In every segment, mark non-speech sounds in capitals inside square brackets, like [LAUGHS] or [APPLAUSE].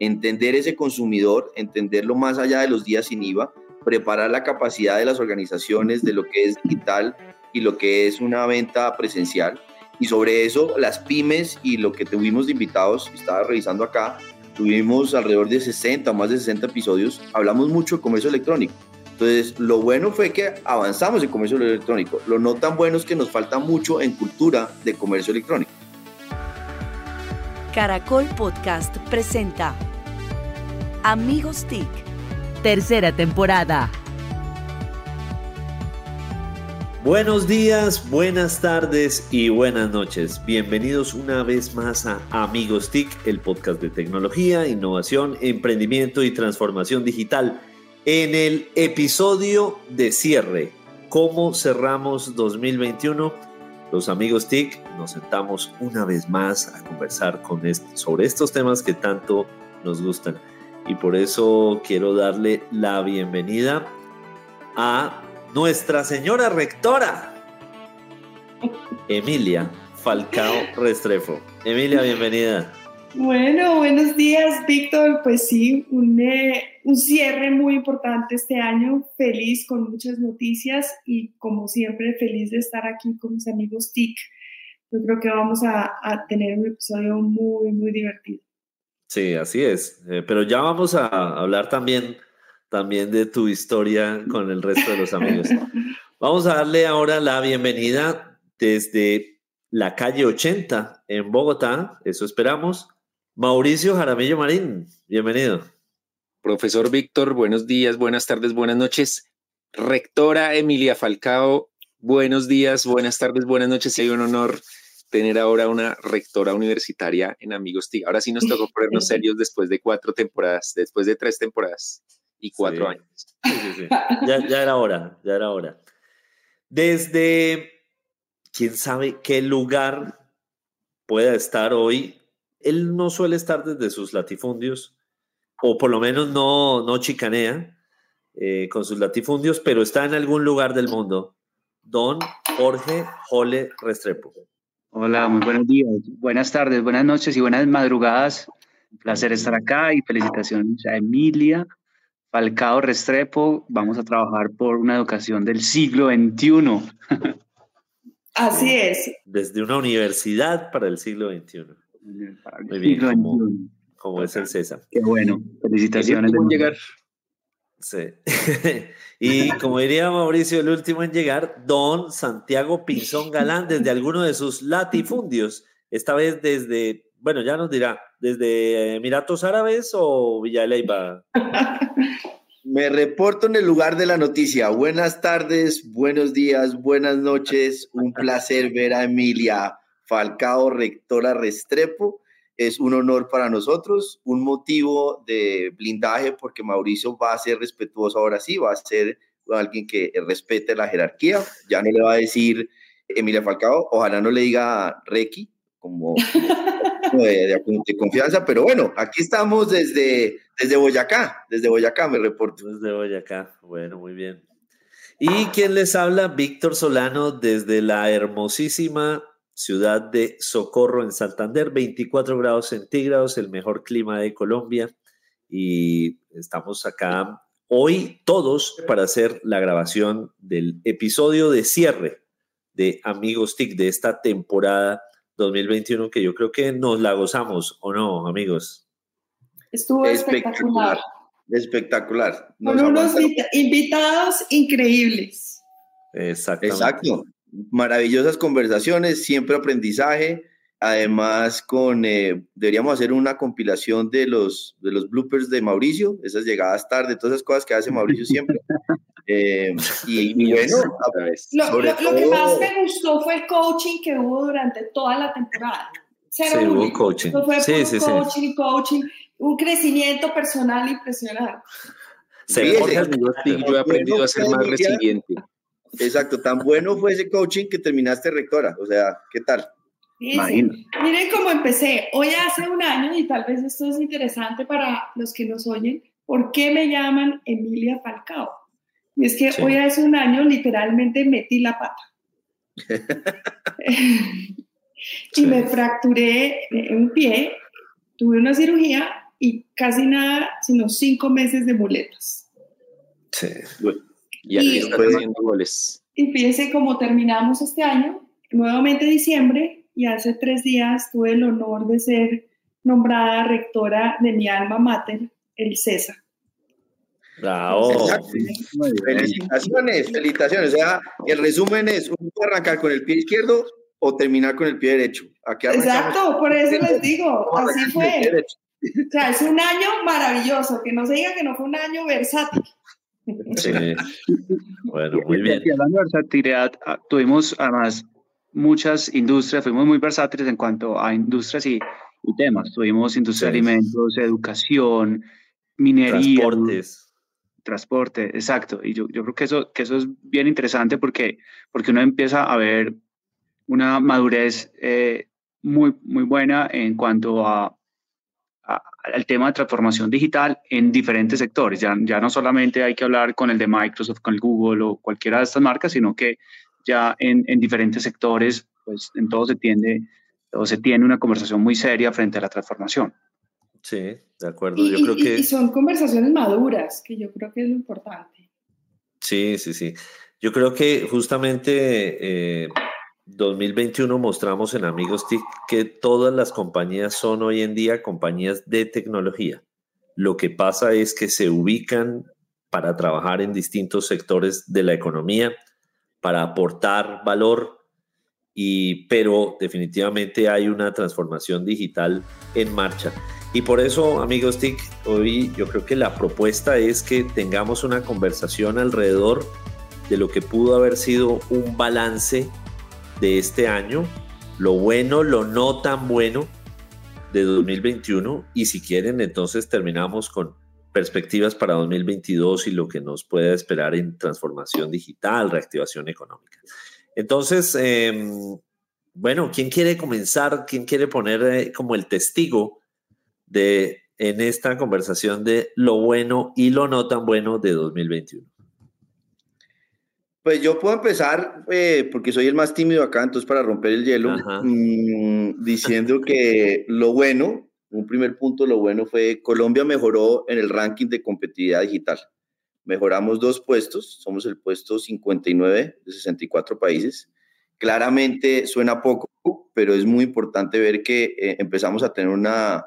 entender ese consumidor, entenderlo más allá de los días sin IVA, preparar la capacidad de las organizaciones de lo que es digital y lo que es una venta presencial. Y sobre eso, las pymes y lo que tuvimos de invitados, estaba revisando acá, tuvimos alrededor de 60 o más de 60 episodios, hablamos mucho de comercio electrónico. Entonces, lo bueno fue que avanzamos en comercio electrónico. Lo no tan bueno es que nos falta mucho en cultura de comercio electrónico. Caracol Podcast presenta Amigos TIC, tercera temporada. Buenos días, buenas tardes y buenas noches. Bienvenidos una vez más a Amigos TIC, el podcast de tecnología, innovación, emprendimiento y transformación digital. En el episodio de cierre, ¿cómo cerramos 2021? los amigos TIC nos sentamos una vez más a conversar con sobre estos temas que tanto nos gustan. Y por eso quiero darle la bienvenida a nuestra señora rectora, Emilia Falcao Restrepo. Emilia, bienvenida. Bueno, buenos días, Víctor. Pues sí, un, eh, un, cierre muy importante este año. Feliz con muchas noticias y como siempre feliz de estar aquí con mis amigos TIC. Yo creo que vamos a, a tener un episodio muy, muy divertido. Sí, así es. Eh, pero ya vamos a hablar también, también de tu historia con el resto de los amigos. [LAUGHS] vamos a darle ahora la bienvenida desde la calle 80 en Bogotá, eso esperamos, Mauricio Jaramillo Marín, bienvenido. Profesor Víctor, buenos días, buenas tardes, buenas noches. Rectora Emilia Falcao, buenos días, buenas tardes, buenas noches. Hay un honor tener ahora una rectora universitaria en Amigos TIC. Ahora sí nos tocó [LAUGHS] ponernos serios después de cuatro temporadas, después de tres temporadas y cuatro años. Sí, sí, ya, ya era hora, ya era hora. Desde, quién sabe qué lugar pueda estar hoy él no suele estar desde sus latifundios, o por lo menos no, no chicanea eh, con sus latifundios, pero está en algún lugar del mundo. Don Jorge Jole Restrepo. Hola, muy buenos días, buenas tardes, buenas noches y buenas madrugadas. Un placer estar acá y felicitaciones a Emilia Falcao Restrepo. Vamos a trabajar por una educación del siglo XXI. [LAUGHS] Así es. Desde una universidad para el siglo XXI. Muy bien, como, es el César. Qué bueno, felicitaciones. El llegar. Sí. [LAUGHS] y [LAUGHS] como diría Mauricio, el último en llegar, don Santiago Pinzón Galán, desde alguno de sus latifundios, esta vez desde, bueno, ya nos dirá, desde Emiratos Árabes o Villa Leyva. [LAUGHS] Me reporto en el lugar de la noticia. Buenas tardes, buenos días, buenas noches. Un placer ver a Emilia Falcao, rectora Restrepo. Es un honor para nosotros, un motivo de blindaje porque Mauricio va a ser respetuoso ahora sí, va a ser alguien que respete la jerarquía. Ya no le va a decir Emilia Falcao, ojalá no le diga Reiki como, de, confianza, pero bueno, aquí estamos desde, desde Boyacá, desde Boyacá me reporto. Desde Boyacá, bueno, muy bien. ¿Y quién les habla? Víctor Solano desde la hermosísima ciudad de Socorro en Santander, 24 grados centígrados, el mejor clima de Colombia. Y estamos acá hoy todos para hacer la grabación del episodio de cierre de Amigos TIC de esta temporada 2021 que yo creo que nos la gozamos, ¿o no, amigos? Estuvo espectacular. Espectacular. Con unos invitados increíbles. Exactamente. Exacto maravillosas conversaciones, siempre aprendizaje. Además, con eh, deberíamos hacer una compilación de los, de los bloopers de Mauricio, esas llegadas tarde, todas esas cosas que hace Mauricio siempre. [LAUGHS] Eh, y, bueno, lo, lo, que más me gustó fue el coaching que hubo durante toda la temporada. sí, hubo coaching. sí, sí, coaching y coaching, un crecimiento personal impresionante. Sí, yo he aprendido a ser más resiliente. Exacto, tan bueno fue ese coaching que terminaste rectora. O sea, ¿qué tal? Miren cómo empecé. Hoy hace un año, y tal vez esto es interesante para los que nos oyen, ¿por qué me llaman Emilia Falcao? Y es que hoy hace un año literalmente metí la pata. [LAUGHS] y me fracturé un pie, tuve una cirugía y casi nada, sino cinco meses de muletas. Sí. Y aquí están haciendo goles. Y fíjense cómo terminamos este año, nuevamente diciembre, y hace tres días tuve el honor de ser nombrada rectora de mi alma mater, el César. Bravo. Felicitaciones, felicitaciones. O sea, el resumen es, uno puede arrancar con el pie izquierdo o terminar con el pie derecho. Exacto, por eso les digo, así fue. O sea, es un año maravilloso, que no se diga que no fue un año versátil. Sí. Bueno, muy bien. Y hablando de versatilidad, ah, tuvimos además muchas industrias, fuimos muy versátiles en cuanto a industrias y, temas. Tuvimos industria de alimentos, educación, minería. Transportes. Transporte, exacto. Y yo, yo creo que eso, que eso es bien interesante porque, porque uno empieza a ver una madurez eh, muy, muy buena en cuanto a, al tema de transformación digital en diferentes sectores. Ya, ya no solamente hay que hablar con el de Microsoft, con el Google o cualquiera de estas marcas, sino que ya en, en diferentes sectores, pues en todo se tiende, todo se tiene una conversación muy seria frente a la transformación. Sí, de acuerdo. yo creo que... y son conversaciones maduras, que yo creo que es lo importante. Sí, sí, sí. Yo creo que justamente eh, 2021 mostramos en Amigos TIC que todas las compañías son hoy en día compañías de tecnología. Lo que pasa es que se ubican para trabajar en distintos sectores de la economía, para aportar valor, y, pero definitivamente hay una transformación digital en marcha. Y por eso, amigos TIC, hoy yo creo que la propuesta es que tengamos una conversación alrededor de lo que pudo haber sido un balance de este año, lo bueno, lo no tan bueno de 2021 y si quieren entonces terminamos con perspectivas para 2022 y lo que nos puede esperar en transformación digital, reactivación económica. Entonces, em, bueno, ¿quién quiere comenzar? ¿Quién quiere poner eh, como el testigo de en esta conversación de lo bueno y lo no tan bueno de 2021? Pues yo puedo empezar, eh, porque soy el más tímido acá, entonces para romper el hielo, mm, diciendo [LAUGHS] que lo bueno, un primer punto, lo bueno fue Colombia mejoró en el ranking de competitividad digital. Mejoramos dos puestos, somos el puesto 59 de 64 países. Claramente suena poco, pero es muy importante ver que eh, empezamos a tener una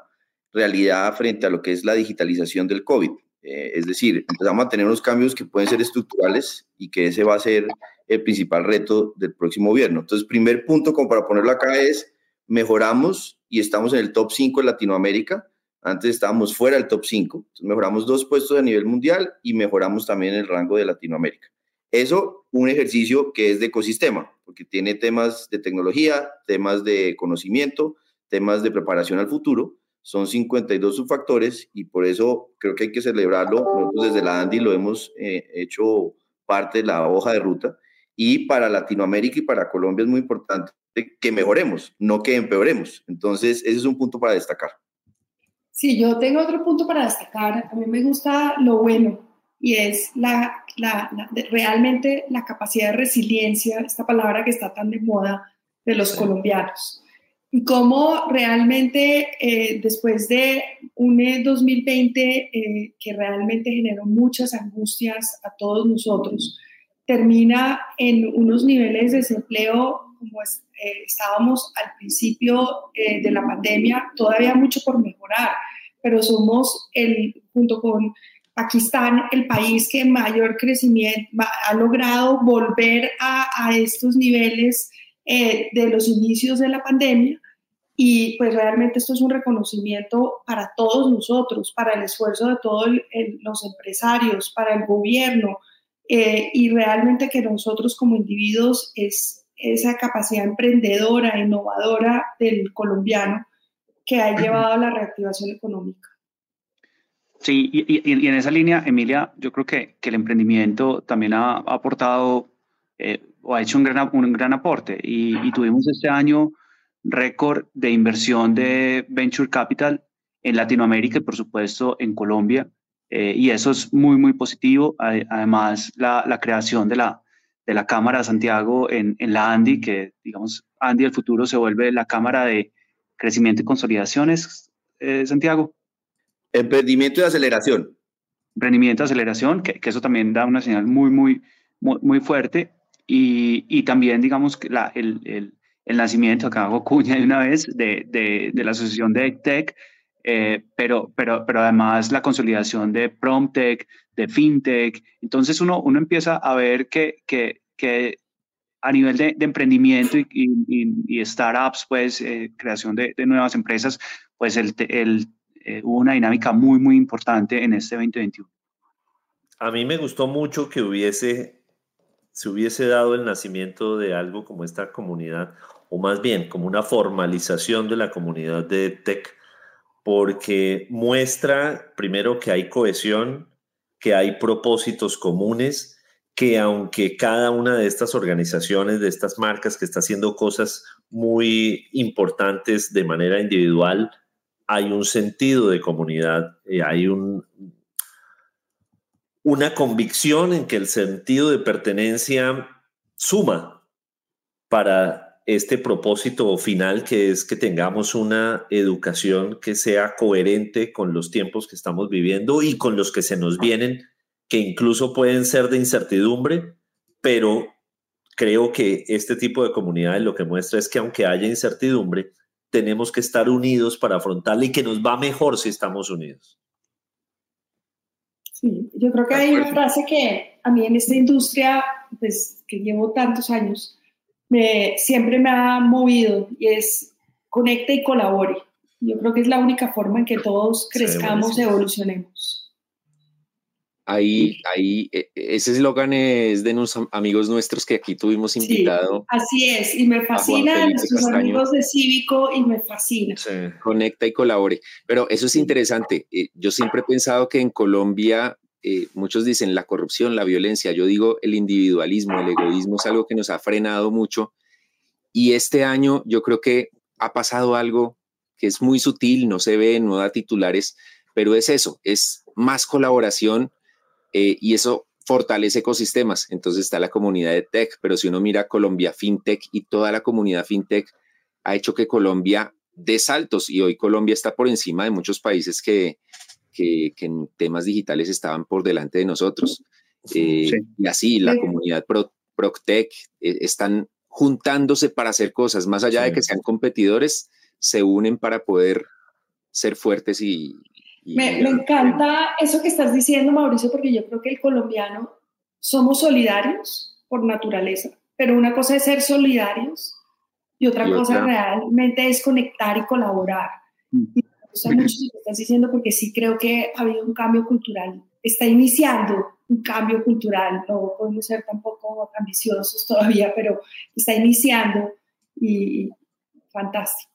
realidad frente a lo que es la digitalización del COVID. Eh, es decir, empezamos a tener unos cambios que pueden ser estructurales y que ese va a ser el principal reto del próximo gobierno. Entonces, primer punto, como para ponerlo acá, es mejoramos y estamos en el top 5 en Latinoamérica. Antes estábamos fuera del top 5. Entonces, mejoramos dos puestos a nivel mundial y mejoramos también el rango de Latinoamérica. Eso, un ejercicio que es de ecosistema, porque tiene temas de tecnología, temas de conocimiento, temas de preparación al futuro son 52 subfactores y por eso creo que hay que celebrarlo. Nosotros desde la ANDI lo hemos eh, hecho parte de la hoja de ruta y para Latinoamérica y para Colombia es muy importante que mejoremos, no que empeoremos. Entonces, ese es un punto para destacar. Sí, yo tengo otro punto para destacar. A mí me gusta lo bueno y es la, la, realmente la capacidad de resiliencia, esta palabra que está tan de moda de los colombianos y cómo realmente eh, después de un 2020 eh, que realmente generó muchas angustias a todos nosotros, termina en unos niveles de desempleo como eh, estábamos al principio de la pandemia, todavía mucho por mejorar, pero somos el, junto con Pakistán, el país que mayor crecimiento ha logrado volver a, a estos niveles eh, de los inicios de la pandemia y pues realmente esto es un reconocimiento para todos nosotros, para el esfuerzo de todos los empresarios, para el gobierno eh, y realmente que nosotros como individuos es esa capacidad emprendedora, innovadora del colombiano que ha llevado a la reactivación económica. Sí, y, en esa línea, Emilia, yo creo que, que el emprendimiento también ha, aportado eh, o ha hecho un gran, un gran aporte. Y, tuvimos este año récord de inversión de Venture Capital en Latinoamérica y por supuesto en Colombia. Eh, y eso es muy, muy positivo. Además, la, la, creación de la, de la Cámara de Santiago en, en la ANDI, que digamos, ANDI el futuro se vuelve la Cámara de Crecimiento y Consolidaciones, eh, Santiago. Emprendimiento y aceleración. Emprendimiento y aceleración, que, eso también da una señal muy, muy, muy, fuerte. Y, también, digamos, que la, el, nacimiento, acá hago cuña de una vez, de, de, la asociación de tech eh, pero, pero, pero además la consolidación de PromTech, de FinTech. Entonces uno, uno empieza a ver que, que, que a nivel de, emprendimiento y, y, startups, pues eh, creación de, nuevas empresas, pues el, el, eh, hubo una dinámica muy, muy importante en este 2021. A mí me gustó mucho que hubiese, se hubiese dado el nacimiento de algo como esta comunidad, o más bien como una formalización de la comunidad de tech, porque muestra primero que hay cohesión, que hay propósitos comunes, que aunque cada una de estas organizaciones, de estas marcas que está haciendo cosas muy importantes de manera individual, hay un sentido de comunidad, eh, hay un, una convicción en que el sentido de pertenencia suma para este propósito final que es que tengamos una educación que sea coherente con los tiempos que estamos viviendo y con los que se nos vienen, que incluso pueden ser de incertidumbre, pero creo que este tipo de comunidades lo que muestra es que aunque haya incertidumbre, tenemos que estar unidos para afrontarla y que nos va mejor si estamos unidos. Sí, yo creo que hay una frase que a mí en esta industria, pues que llevo tantos años, siempre me ha movido y es conecta y colabore. Yo creo que es la única forma en que todos crezcamos, y evolucionemos. Ahí, ahí, e, ese eslogan es de unos amigos nuestros que aquí tuvimos invitado. así es, y me fascina, nuestros amigos de Cívico, y me fascina. Conecta y colabore. Pero eso es interesante. Eh, yo siempre he pensado que en Colombia eh, muchos dicen la corrupción, la violencia, yo digo el individualismo, el egoísmo es algo que nos ha frenado mucho y este año yo creo que ha pasado algo que es muy sutil, no se ve, no da titulares, pero es eso, es más colaboración eh, y eso fortalece ecosistemas. Entonces está la comunidad de tech, pero si uno mira Colombia FinTech y toda la comunidad FinTech ha hecho que Colombia dé saltos y hoy Colombia está por encima de muchos países que, que, en temas digitales estaban por delante de nosotros. Eh, y así la comunidad Pro, Proctec eh, están juntándose para hacer cosas, más allá de que sean competidores, se unen para poder ser fuertes y... me, me encanta eso que estás diciendo, Mauricio, porque yo creo que el colombiano somos solidarios por naturaleza, pero una cosa es ser solidarios y otra cosa realmente es conectar y colaborar. Mm gusta mucho lo que estás diciendo porque sí creo que ha habido un cambio cultural. Está iniciando un cambio cultural. No podemos ser tampoco ambiciosos todavía, pero está iniciando y fantástico.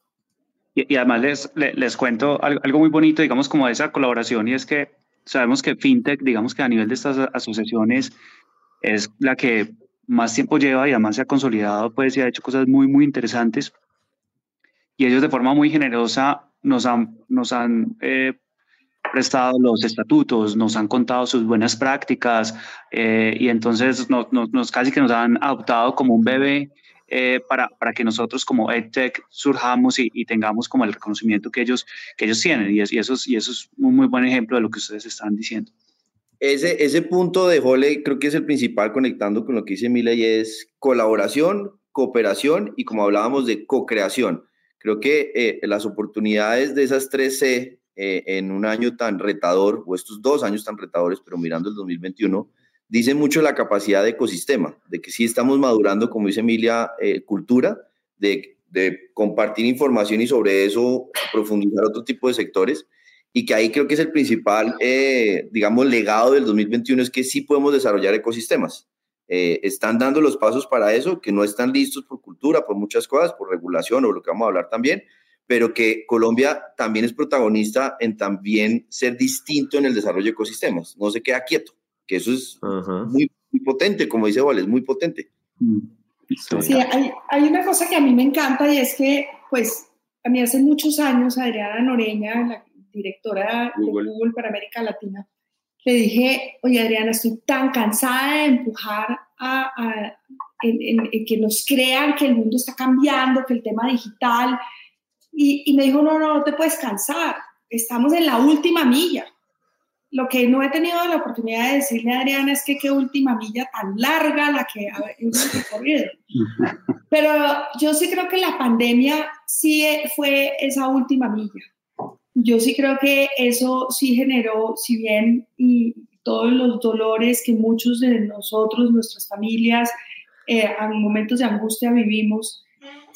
Y, además les, les, cuento algo, muy bonito, digamos, como esa colaboración, y es que sabemos que FinTech, digamos que a nivel de estas asociaciones, es la que más tiempo lleva y además se ha consolidado, pues, y ha hecho cosas muy, muy interesantes. Y ellos de forma muy generosa nos han, nos han eh, prestado los estatutos, nos han contado sus buenas prácticas eh, y entonces nos, nos, casi que nos han adoptado como un bebé eh, para, para, que nosotros como EdTech surjamos y, tengamos como el reconocimiento que ellos, que ellos tienen. Y, eso es, y eso es un muy buen ejemplo de lo que ustedes están diciendo. Ese, ese punto de Jole creo que es el principal conectando con lo que dice Mila y es colaboración, cooperación y como hablábamos de co-creación. Creo que eh, las oportunidades de esas tres C eh, en un año tan retador, o estos dos años tan retadores, pero mirando el 2021, dicen mucho la capacidad de ecosistema, de que sí estamos madurando, como dice Emilia, eh, cultura, de, de, compartir información y sobre eso profundizar otro tipo de sectores. Y que ahí creo que es el principal, digamos, legado del 2021, es que sí podemos desarrollar ecosistemas. Eh, están dando los pasos para eso, que no están listos por cultura, por muchas cosas, por regulación o lo que vamos a hablar también, pero que Colombia también es protagonista en también ser distinto en el desarrollo de ecosistemas, no se queda quieto, que eso es muy, potente, como dice Vales, muy potente. Sí, hay, hay, una cosa que a mí me encanta y es que, pues, a mí hace muchos años Adriana Noreña, la directora de Google para América Latina, le dije, oye Adriana, estoy tan cansada de empujar a, en, que nos crean que el mundo está cambiando, que el tema digital, y, y, me dijo, no, no, no te puedes cansar, estamos en la última milla. Lo que no he tenido la oportunidad de decirle a Adriana es que qué última milla tan larga la que hemos recorrido. [LAUGHS] Pero yo sí creo que la pandemia sí fue esa última milla. Yo sí creo que eso sí generó, si bien y todos los dolores que muchos de nosotros, nuestras familias, eh, en momentos de angustia vivimos,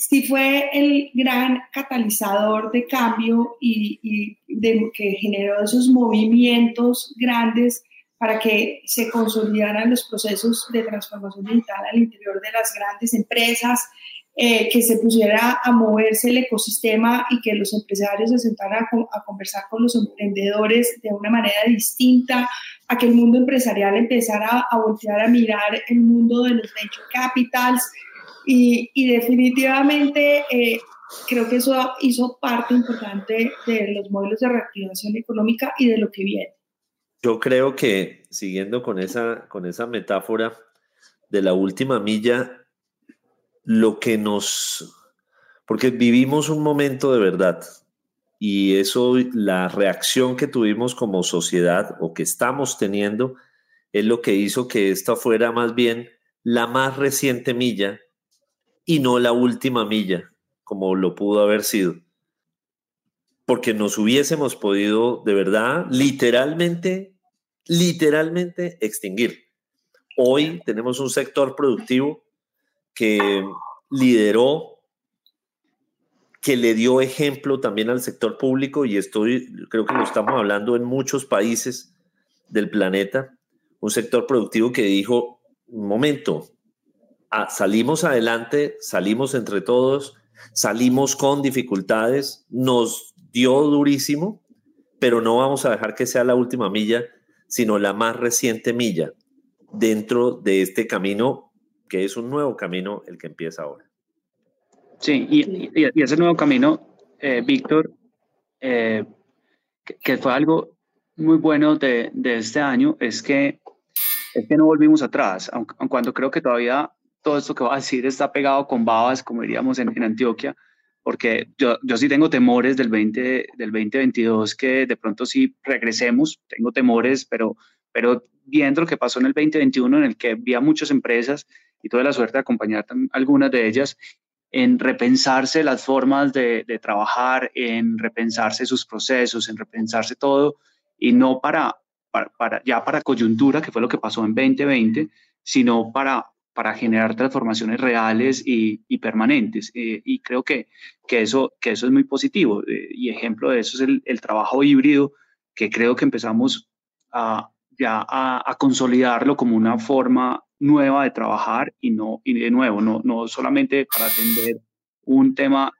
sí fue el gran catalizador de cambio y, de, que generó esos movimientos grandes para que se consolidaran los procesos de transformación digital al interior de las grandes empresas, eh, que se pusiera a moverse el ecosistema y que los empresarios se sentaran a, conversar con los emprendedores de una manera distinta, a que el mundo empresarial empezara a voltear a mirar el mundo de los venture capitals y, y definitivamente eh, creo que eso hizo parte importante de los modelos de reactivación económica y de lo que viene. Yo creo que, siguiendo con esa, con esa metáfora de la última milla, lo que nos... Porque vivimos un momento de verdad y eso, la reacción que tuvimos como sociedad o que estamos teniendo, es lo que hizo que esta fuera más bien la más reciente milla y no la última milla, como lo pudo haber sido porque nos hubiésemos podido de verdad, literalmente, literalmente extinguir. Hoy tenemos un sector productivo que lideró, que le dio ejemplo también al sector público y estoy, creo que lo estamos hablando en muchos países del planeta, un sector productivo que dijo, un momento, salimos adelante, salimos entre todos, salimos con dificultades, nos dio durísimo, pero no vamos a dejar que sea la última milla, sino la más reciente milla dentro de este camino, que es un nuevo camino el que empieza ahora. Sí, y, ese nuevo camino, eh, Víctor, eh, que, fue algo muy bueno de, este año, es que, es que no volvimos atrás, aunque, cuando creo que todavía todo esto que va a decir está pegado con babas, como diríamos en, en Antioquia, porque yo, yo sí tengo temores del, 20, del 2022 que de pronto sí regresemos, tengo temores, pero, pero viendo lo que pasó en el 2021, en el que vi a muchas empresas y tuve la suerte de acompañar algunas de ellas en repensarse las formas de, de trabajar, en repensarse sus procesos, en repensarse todo, y no para, para, para, ya para coyuntura, que fue lo que pasó en 2020, sino para para generar transformaciones reales y, permanentes. Eh, y creo que, que, eso, que eso es muy positivo. Eh, y ejemplo de eso es el, trabajo híbrido, que creo que empezamos a, ya a, consolidarlo como una forma nueva de trabajar y, no, y de nuevo, no, no solamente para atender un tema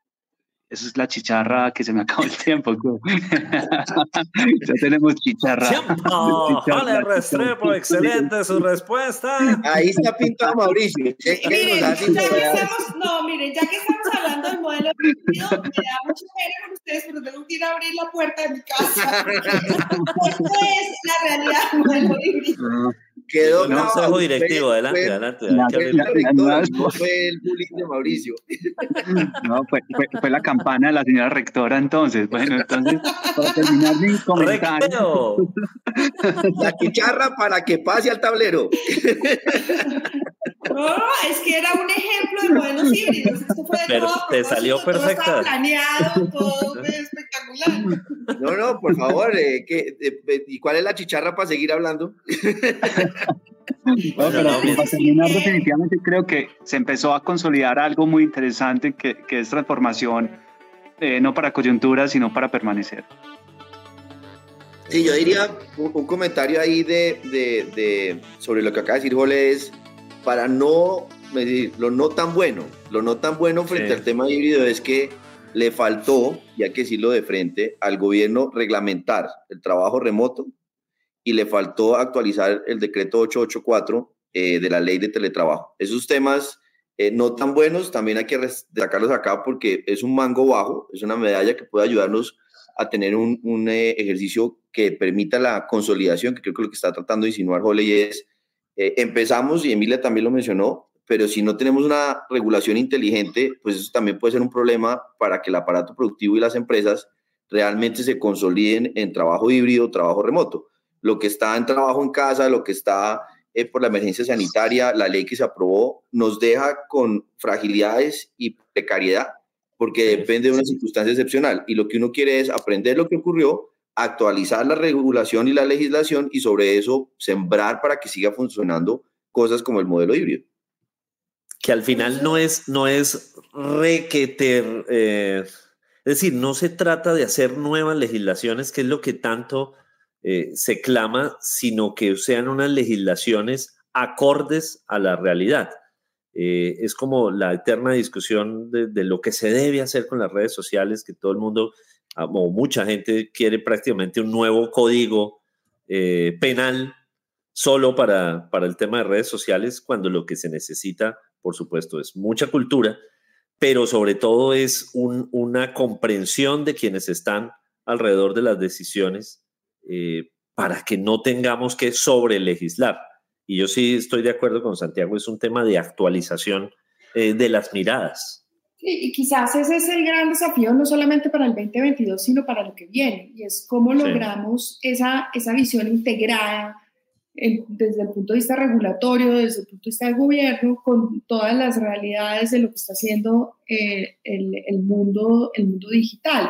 esa es la chicharra que se me acabó el tiempo. [LAUGHS] ya tenemos chicharra. Tiempo. [LAUGHS] Vale, Restrepo, excelente su respuesta. Ahí está pintado Mauricio. Miren, ya que estamos, no, miren, ya que estamos hablando del modelo híbrido, me da mucho pena con ustedes, pero tengo que ir a abrir la puerta de mi casa. [LAUGHS] Esto es la realidad del modelo híbrido. Quedó no, consejo directivo, adelante, adelante. no fue el bullying de Mauricio. [LAUGHS] No, fue, fue, la campana de la señora rectora entonces. Bueno, entonces, para terminar mi [LAUGHS] comentario. La chicharra para que pase al tablero. [LAUGHS] No, es que era un ejemplo de modelos híbridos. Esto fue Pero todo te salió perfecta. Todo planeado, todo [LAUGHS] espectacular. No, no, por favor, eh, ¿qué, eh, ¿y cuál es la chicharra para seguir hablando? Bueno, pero para terminar, definitivamente creo que se empezó a consolidar algo muy interesante que, que es transformación, eh, no para coyuntura, sino para permanecer. Sí, yo diría un, comentario ahí de, de, de, sobre lo que acaba de decir Jole es para no medir lo no tan bueno. Lo no tan bueno frente al tema híbrido es que le faltó, y hay que decirlo de frente, al gobierno reglamentar el trabajo remoto y le faltó actualizar el decreto 884 eh, de la ley de teletrabajo. Esos temas eh, no tan buenos también hay que destacarlos acá porque es un mango bajo, es una medalla que puede ayudarnos a tener un, un eh, ejercicio que permita la consolidación, que creo que lo que está tratando de insinuar Holly es eh, empezamos, y Emilia también lo mencionó, pero si no tenemos una regulación inteligente, pues eso también puede ser un problema para que el aparato productivo y las empresas realmente se consoliden en trabajo híbrido, trabajo remoto. Lo que está en trabajo en casa, lo que está eh, por la emergencia sanitaria, la ley que se aprobó, nos deja con fragilidades y precariedad, porque depende de una circunstancia excepcional. Y lo que uno quiere es aprender lo que ocurrió, actualizar la regulación y la legislación y sobre eso sembrar para que siga funcionando cosas como el modelo híbrido. Que al final no es, no es requeter, eh, es decir, no se trata de hacer nuevas legislaciones, que es lo que tanto eh, se clama, sino que sean unas legislaciones acordes a la realidad. Eh, es como la eterna discusión de, lo que se debe hacer con las redes sociales, que todo el mundo, o mucha gente quiere prácticamente un nuevo código eh, penal solo para, para el tema de redes sociales, cuando lo que se necesita, por supuesto, es mucha cultura, pero sobre todo es una comprensión de quienes están alrededor de las decisiones eh, para que no tengamos que sobre legislar. Y yo sí estoy de acuerdo con Santiago, es un tema de actualización eh, de las miradas. Y quizás ese es el gran desafío, no solamente para el 2022, sino para lo que viene, y es cómo logramos esa, esa visión integrada desde el punto de vista regulatorio, desde el punto de vista del gobierno, con todas las realidades de lo que está haciendo eh, el, el, mundo, el mundo digital,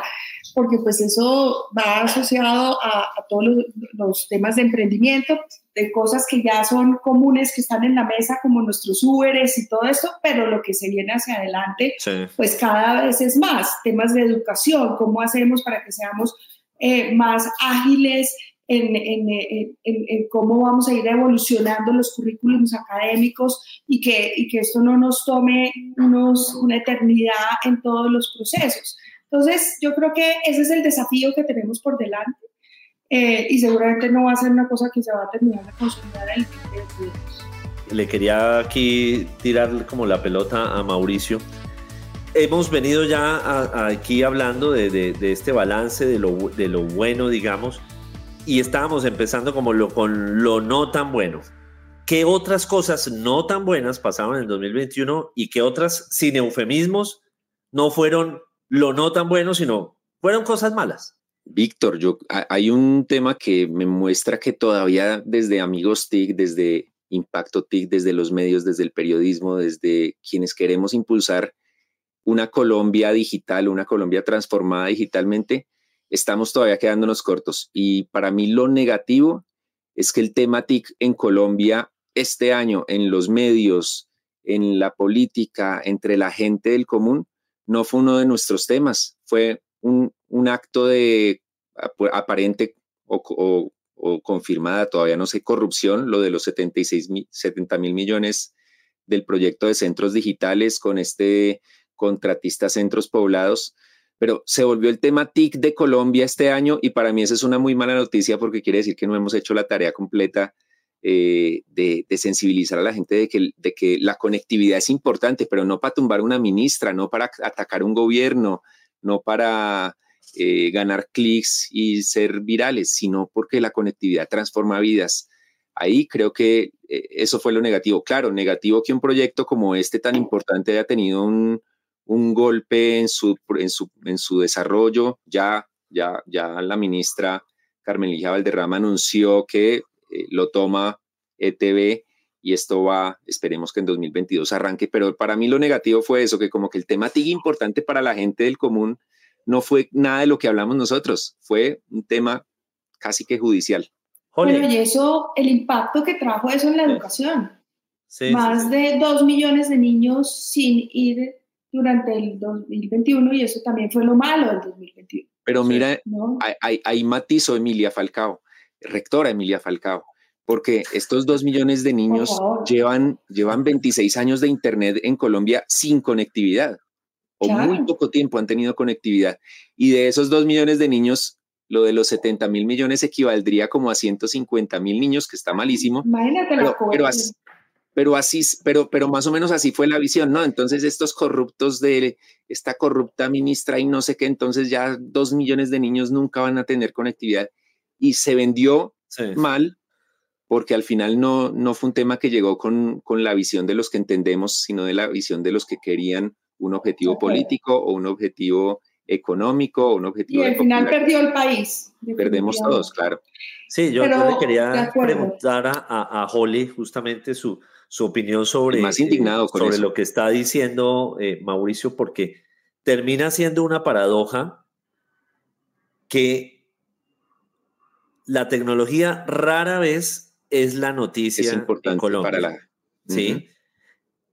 porque pues eso va asociado a, todos los, los, temas de emprendimiento, de cosas que ya son comunes, que están en la mesa, como nuestros Uberes y todo esto, pero lo que se viene hacia adelante, pues cada vez es más, temas de educación, cómo hacemos para que seamos eh, más ágiles, en, cómo vamos a ir evolucionando los currículums académicos y que, que esto no nos tome unos, una eternidad en todos los procesos. Entonces, yo creo que ese es el desafío que tenemos por delante eh, y seguramente no va a ser una cosa que se va a terminar de consolidar en el tiempo. Le quería aquí tirar como la pelota a Mauricio. Hemos venido ya aquí hablando de, de, este balance, de lo, de lo bueno, digamos, y estábamos empezando como lo, con lo no tan bueno. ¿Qué otras cosas no tan buenas pasaban en el 2021 y qué otras, sin eufemismos, no fueron lo no tan bueno, sino fueron cosas malas? Víctor, yo, hay un tema que me muestra que todavía desde Amigos TIC, desde Impacto TIC, desde los medios, desde el periodismo, desde quienes queremos impulsar una Colombia digital, una Colombia transformada digitalmente, estamos todavía quedándonos cortos. Y para mí lo negativo es que el tema TIC en Colombia este año en los medios, en la política, entre la gente del común, no fue uno de nuestros temas. Fue un, acto de aparente o, confirmada, todavía no sé, corrupción, lo de los 76 mil, 70 mil millones del proyecto de centros digitales con este contratista Centros Poblados pero se volvió el tema TIC de Colombia este año y para mí esa es una muy mala noticia porque quiere decir que no hemos hecho la tarea completa eh, de, sensibilizar a la gente de que, de que la conectividad es importante, pero no para tumbar una ministra, no para atacar un gobierno, no para eh, ganar clics y ser virales, sino porque la conectividad transforma vidas. Ahí creo que eh, eso fue lo negativo. Claro, negativo que un proyecto como este tan importante haya tenido un, un golpe en su, en su, en su desarrollo. Ya, ya, ya la ministra Carmen Lija Valderrama anunció que eh, lo toma ETV y esto va, esperemos que en 2022 arranque, pero para mí lo negativo fue eso, que como que el tema TIG importante para la gente del común no fue nada de lo que hablamos nosotros, fue un tema casi que judicial. Bueno, y eso, el impacto que trajo eso en la educación. Más de dos millones de niños sin ir durante el 2021 y eso también fue lo malo del 2021. Pero mira, hay, hay, matizo Emilia Falcao, rectora Emilia Falcao, porque estos dos millones de niños llevan, llevan 26 años de Internet en Colombia sin conectividad, o muy poco tiempo han tenido conectividad. Y de esos dos millones de niños, lo de los 70 mil millones equivaldría como a 150 mil niños, que está malísimo. Imagínate pero, pero, pero así, pero, pero más o menos así fue la visión, ¿no? Entonces estos corruptos de esta corrupta ministra y no sé qué, entonces ya dos millones de niños nunca van a tener conectividad y se vendió mal porque al final no, no fue un tema que llegó con, con, la visión de los que entendemos, sino de la visión de los que querían un objetivo político o un objetivo económico, un objetivo. Y al final perdió el país. Perdemos todos, claro. Sí, yo, le quería preguntar a, a, Holly justamente su, su opinión sobre, más indignado eh, sobre lo que está diciendo eh, Mauricio, porque termina siendo una paradoja que la tecnología rara vez es la noticia es importante en Colombia. Para la... ¿sí?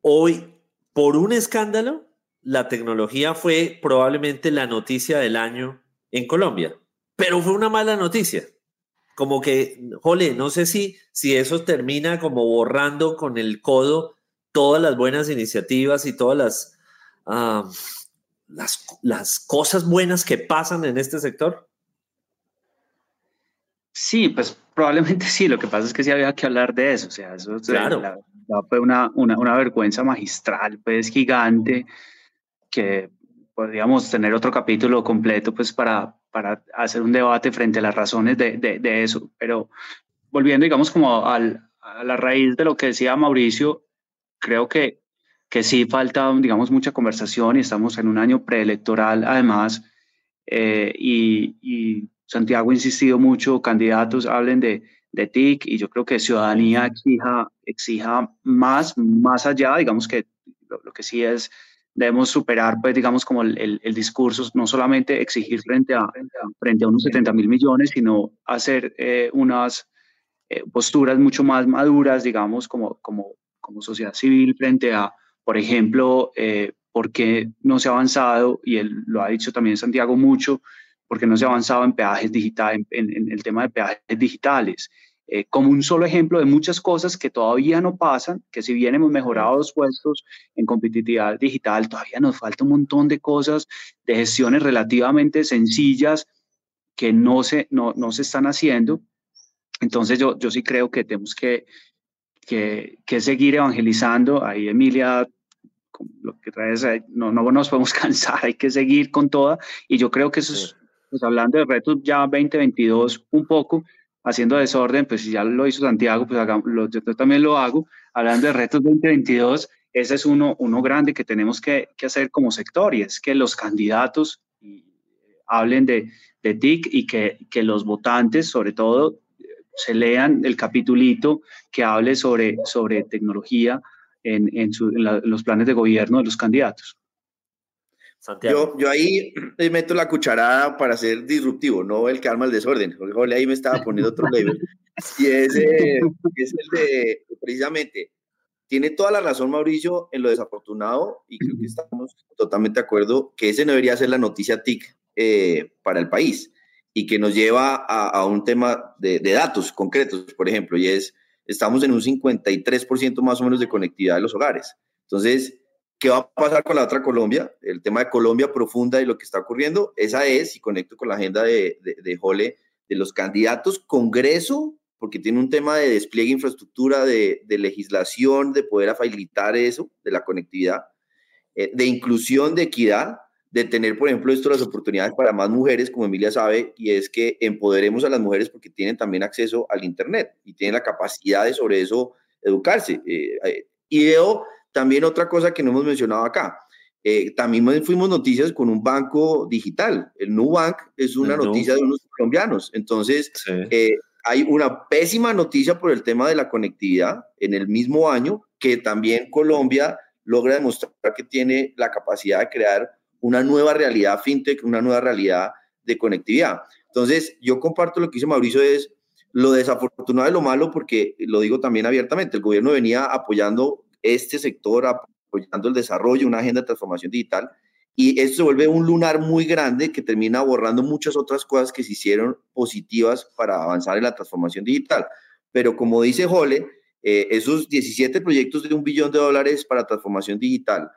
Hoy, por un escándalo, la tecnología fue probablemente la noticia del año en Colombia, pero fue una mala noticia. Como que, jole, no sé si, si eso termina como borrando con el codo todas las buenas iniciativas y todas las, ah, las, las cosas buenas que pasan en este sector. Sí, pues probablemente [LAUGHS] sí. Lo que pasa es que sí había que hablar de eso. O sea, eso fue una, una, una, vergüenza magistral, pues gigante, que podríamos tener otro capítulo completo, pues para, para hacer un debate frente a las razones de, de, de eso. Pero volviendo, digamos, como al, a la raíz de lo que decía Mauricio, creo que, que sí falta, digamos, mucha conversación y estamos en un año preelectoral, además, eh, y, y Santiago ha insistido mucho, candidatos hablen de, de TIC y yo creo que ciudadanía exija, exija más, más allá, digamos que lo, que sí es, debemos superar, pues digamos como el, el, discurso, no solamente exigir frente a, frente a unos 70 mil millones, sino hacer eh, unas eh, posturas mucho más maduras, digamos, como, como, como sociedad civil frente a, por ejemplo, eh, por qué no se ha avanzado, y él lo ha dicho también Santiago mucho, porque no se ha avanzado en peajes digitales, en, el tema de peajes digitales. Eh, como un solo ejemplo de muchas cosas que todavía no pasan, que si bien hemos mejorado los puestos en competitividad digital, todavía nos falta un montón de cosas, de gestiones relativamente sencillas que no se, no, no se están haciendo. Entonces yo, yo sí creo que tenemos que, que, que seguir evangelizando. Ahí Emilia lo que traes, no, no nos podemos [LAUGHS] cansar, hay que seguir con toda. Y yo creo que eso es pues hablando de retos ya 2022 un poco, haciendo desorden, pues si ya lo hizo Santiago, pues yo también lo hago. Hablando de retos 2022, ese es uno, uno grande que tenemos que, que hacer como sector y es que los candidatos eh, hablen de, de TIC y que, que los votantes, sobre todo, se lean el capitulito que hable sobre, sobre tecnología en, en, en los planes de gobierno de los candidatos. Yo, yo ahí [CLEARS THROAT] meto la cucharada para ser disruptivo, no el que arma el desorden. Jorge ahí me estaba poniendo otro label. Y ese es el de, precisamente, tiene toda la razón Mauricio en lo desafortunado y creo que estamos totalmente de acuerdo que ese no debería ser la noticia TIC eh, para el país y que nos lleva a, a un tema de, de, datos concretos, por ejemplo, y es, estamos en un 53% más o menos de conectividad de los hogares. Entonces, ¿Qué va a pasar con la otra Colombia? El tema de Colombia profunda y lo que está ocurriendo, esa es, y conecto con la agenda de, de, de Jole, de los candidatos Congreso, porque tiene un tema de despliegue de infraestructura, de, de legislación, de poder facilitar eso, de la conectividad, eh, de inclusión, de equidad, de tener, por ejemplo, esto las oportunidades para más mujeres, como Emilia sabe, y es que empoderemos a las mujeres porque tienen también acceso al Internet y tienen la capacidad de sobre eso educarse. Eh, eh, y veo también otra cosa que no hemos mencionado acá. Eh, también fuimos noticias con un banco digital. El Nubank es una noticia de unos colombianos. Entonces, eh, hay una pésima noticia por el tema de la conectividad en el mismo año que también Colombia logra demostrar que tiene la capacidad de crear una nueva realidad fintech, una nueva realidad de conectividad. Entonces, yo comparto lo que dice Mauricio, es lo desafortunado de lo malo, porque lo digo también abiertamente, el gobierno venía apoyando este sector apoyando el desarrollo, una agenda de transformación digital, y esto se vuelve un lunar muy grande que termina borrando muchas otras cosas que se hicieron positivas para avanzar en la transformación digital. Pero como dice Jole, eh, esos 17 proyectos de un billón de dólares para transformación digital,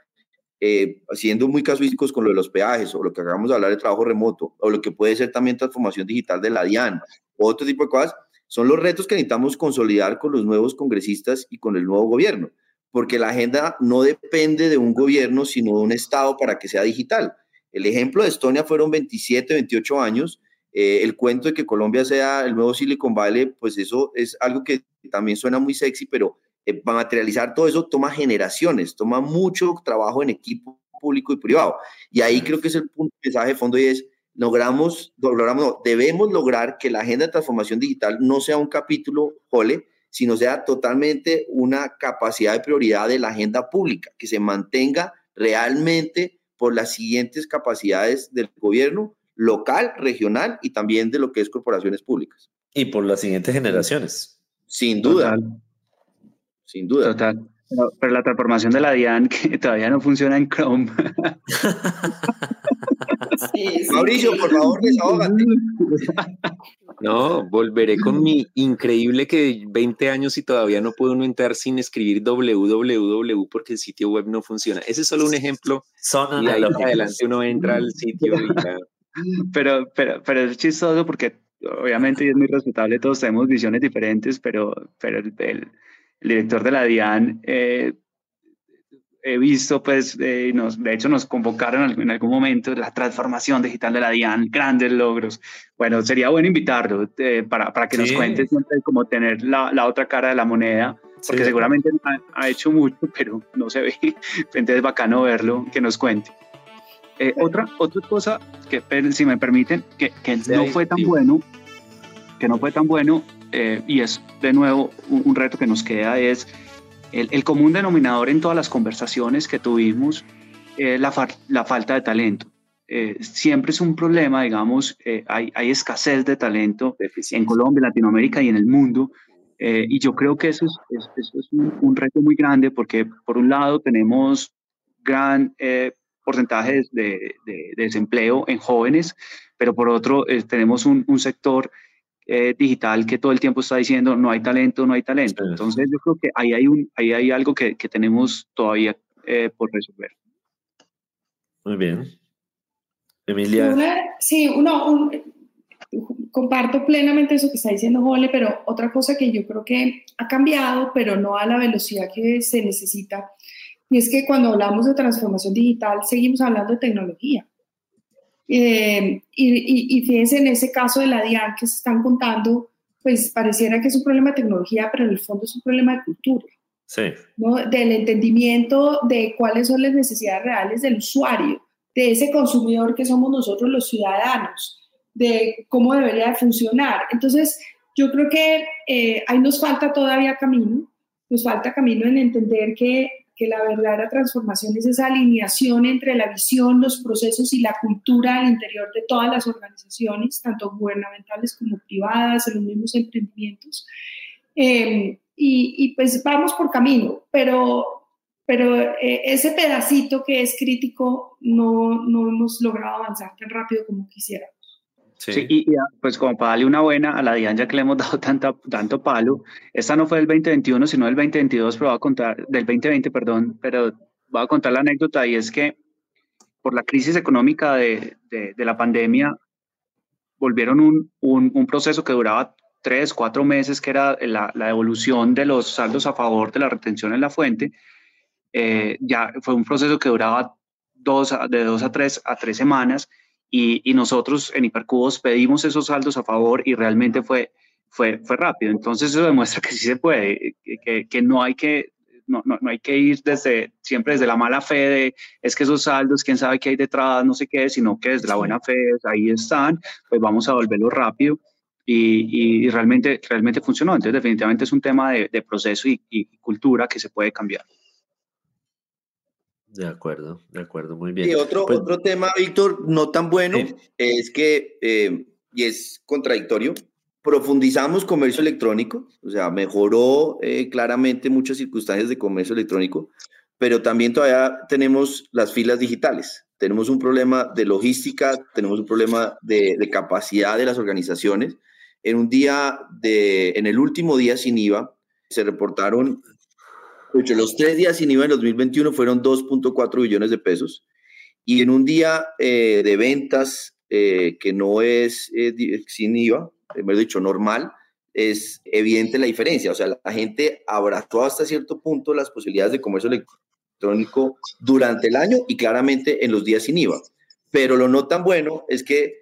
eh, siendo muy casuísticos con lo de los peajes o lo que acabamos de hablar de trabajo remoto o lo que puede ser también transformación digital de la DIAN o otro tipo de cosas, son los retos que necesitamos consolidar con los nuevos congresistas y con el nuevo gobierno porque la agenda no depende de un gobierno, sino de un Estado para que sea digital. El ejemplo de Estonia fueron 27, 28 años. Eh, el cuento de que Colombia sea el nuevo Silicon Valley, pues eso es algo que también suena muy sexy, pero eh, materializar todo eso toma generaciones, toma mucho trabajo en equipo público y privado. Y ahí creo que es el punto, mensaje de fondo y es, logramos, logramos debemos lograr que la agenda de transformación digital no sea un capítulo, jole, sino sea totalmente una capacidad de prioridad de la agenda pública, que se mantenga realmente por las siguientes capacidades del gobierno local, regional y también de lo que es corporaciones públicas. Y por las siguientes generaciones. Sin duda. Sin duda. Total. Pero, la transformación de la DIAN que todavía no funciona en Chrome. [LAUGHS] Mauricio, por favor, desahógate. [LAUGHS] No, volveré con mi increíble que 20 años y todavía no puedo uno entrar sin escribir www porque el sitio web no funciona. Ese es solo un ejemplo. Son y ahí adelante uno entra al sitio y ya. Pero, pero, pero es chistoso porque obviamente es muy respetable, todos tenemos visiones diferentes, pero, pero el, el, director de la DIAN eh, he visto, pues, eh, nos, de hecho nos convocaron en algún momento la transformación digital de la DIAN, grandes logros. Bueno, sería bueno invitarlo eh, para, para, que nos cuente siempre cómo tener la, la, otra cara de la moneda, porque seguramente ha, ha, hecho mucho, [LAUGHS] pero no se ve. Entonces es bacano verlo, que nos cuente. Eh, otra, otra cosa que, si me permiten, que, que no fue tan bueno, que no fue tan bueno, y es de nuevo un, un reto que nos queda, es el, común denominador en todas las conversaciones que tuvimos es la, la falta de talento. Eh, siempre es un problema, digamos, eh, hay, hay, escasez de talento en Colombia, Latinoamérica y en el mundo. Eh, y yo creo que eso es, eso es un, reto muy grande porque, por un lado, tenemos gran porcentaje de, de, desempleo en jóvenes, pero por otro, tenemos un, un sector eh, digital que todo el tiempo está diciendo no hay talento, no hay talento. Entonces yo creo que ahí hay, un, ahí hay algo que, que tenemos todavía eh, por resolver. Muy bien. Emilia. sí, uno, comparto plenamente eso que está diciendo Jole, pero otra cosa que yo creo que ha cambiado, pero no a la velocidad que se necesita, y es que cuando hablamos de transformación digital seguimos hablando de tecnología. Eh, y, y, fíjense en ese caso de la DIAN que se están contando, pues pareciera que es un problema de tecnología, pero en el fondo es un problema de cultura. Sí. ¿no? Del entendimiento de cuáles son las necesidades reales del usuario, de ese consumidor que somos nosotros los ciudadanos, de cómo debería de funcionar. Entonces, yo creo que eh, ahí nos falta todavía camino, nos falta camino en entender que que la verdadera transformación es esa alineación entre la visión, los procesos y la cultura al interior de todas las organizaciones, tanto gubernamentales como privadas, en los mismos emprendimientos. Eh, y, y, pues vamos por camino, pero, pero eh, ese pedacito que es crítico no, no hemos logrado avanzar tan rápido como quisiera. Sí. y, pues como para darle una buena a la DIAN, ya que le hemos [LAUGHS] dado tanta, tanto palo, esta no fue del 2021, sino del 2022, pero voy a contar, del 2020, perdón, pero voy a contar la anécdota y es que por la crisis económica de, de, la pandemia, volvieron un, un, un, proceso que duraba tres, cuatro meses, que era la, la, devolución de los saldos a favor de la retención en la fuente. Eh, ya fue un proceso que duraba dos, de dos a tres, a tres semanas y, nosotros en Hipercubos pedimos esos saldos a favor y realmente fue, fue, fue rápido. Entonces eso demuestra que sí se puede, que, que no hay que... No, no, no, hay que ir desde, siempre desde la mala fe de es que esos saldos, quién sabe qué hay detrás, no sé qué, sino que desde la buena fe, ahí están, pues vamos a volverlo rápido y, y, realmente, realmente funcionó. Entonces, definitivamente es un tema de, de proceso y, y, cultura que se puede cambiar. De acuerdo, de acuerdo, muy bien. Y otro, Pues- otro tema, Víctor, no tan bueno, es que, eh, y es contradictorio, profundizamos comercio electrónico, o sea, mejoró eh, claramente muchas circunstancias de comercio electrónico, pero también todavía tenemos las filas digitales. Tenemos un problema de logística, tenemos un problema de, de capacidad de las organizaciones. En un día de, en el último día sin IVA, se reportaron hecho, los tres días sin IVA en 2021 fueron 2.4 billones de pesos. Y en un día eh, de ventas eh, que no es eh, sin IVA, mejor dicho, normal, es evidente la diferencia. O sea, la gente abrazó hasta cierto punto las posibilidades de comercio electrónico durante el año y claramente en los días sin IVA. Pero lo no tan bueno es que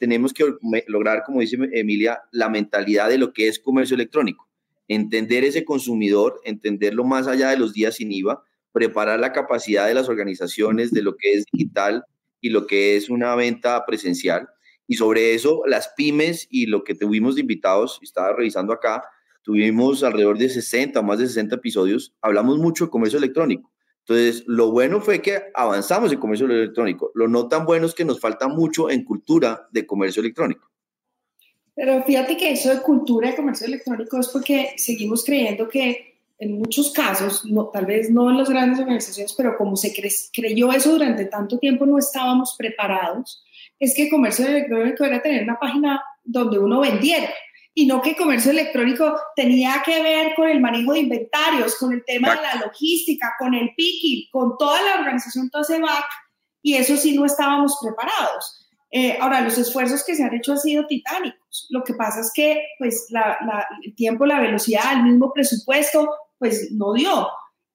tenemos que lograr, como dice Emilia, la mentalidad de lo que es comercio electrónico entender ese consumidor, entenderlo más allá de los días sin IVA, preparar la capacidad de las organizaciones de lo que es digital y lo que es una venta presencial. Y sobre eso, las pymes y lo que tuvimos de invitados, estaba revisando acá, tuvimos alrededor de 60, más de 60 episodios, hablamos mucho de comercio electrónico. Entonces, lo bueno fue que avanzamos en comercio electrónico. Lo no tan bueno es que nos falta mucho en cultura de comercio electrónico. Pero fíjate que eso de cultura de comercio electrónico es porque seguimos creyendo que en muchos casos, no, tal vez no en las grandes organizaciones, pero como se creyó eso durante tanto tiempo, no estábamos preparados, es que comercio electrónico era tener una página donde uno vendiera y no que comercio electrónico tenía que ver con el manejo de inventarios, con el tema de la logística, con el picking, con toda la organización, todo ese back, y eso sí no estábamos preparados. Eh, ahora, los esfuerzos que se han hecho han sido titánicos. Lo que pasa es que pues, el tiempo, la velocidad, el mismo presupuesto, pues no dio.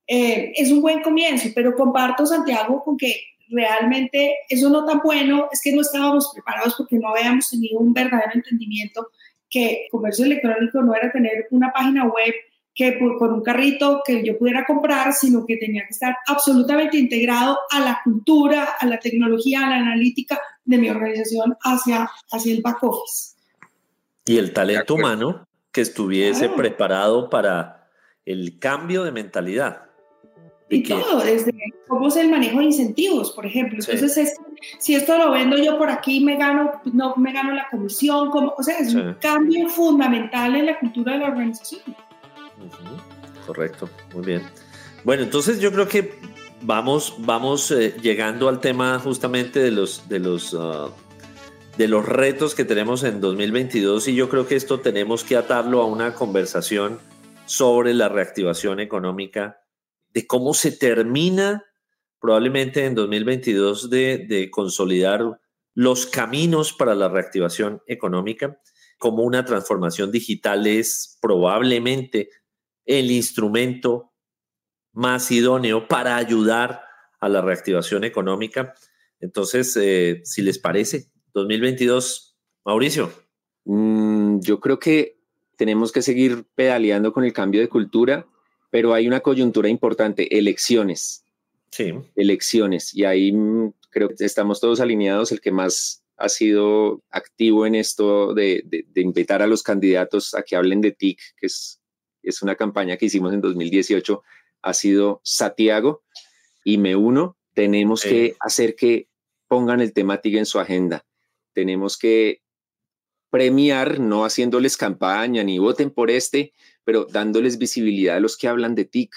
Eh, es un buen comienzo, pero comparto, Santiago, con que realmente eso no tan bueno, es que no estábamos preparados porque no habíamos tenido un verdadero entendimiento que comercio electrónico no era tener una página web que por, con un carrito que yo pudiera comprar, sino que tenía que estar absolutamente integrado a la cultura, a la tecnología, a la analítica de mi organización hacia, hacia el back office. Y el talento humano que estuviese preparado para el cambio de mentalidad. Y todo, desde cómo es el manejo de incentivos, por ejemplo. Entonces, si esto lo vendo yo por aquí, me gano, no me gano la comisión, como, o sea, es un cambio fundamental en la cultura de la organización. Correcto, muy bien. Bueno, entonces yo creo que vamos, vamos eh, llegando al tema justamente de los, de los, ah, de los retos que tenemos en 2022 y yo creo que esto tenemos que atarlo a una conversación sobre la reactivación económica, de cómo se termina probablemente en 2022 de, consolidar los caminos para la reactivación económica, como una transformación digital es probablemente el instrumento más idóneo para ayudar a la reactivación económica. Entonces, eh, si les parece, 2022, Mauricio. Mm, yo creo que tenemos que seguir pedaleando con el cambio de cultura, pero hay una coyuntura importante, elecciones. Sí. Elecciones. Y ahí mm, creo que estamos todos alineados. El que más ha sido activo en esto de, de invitar a los candidatos a que hablen de TIC, que es es una campaña que hicimos en 2018, ha sido Santiago y me uno, tenemos que hacer que pongan el tema TIC en su agenda. Tenemos que premiar, no haciéndoles campaña ni voten por este, pero dándoles visibilidad a los que hablan de TIC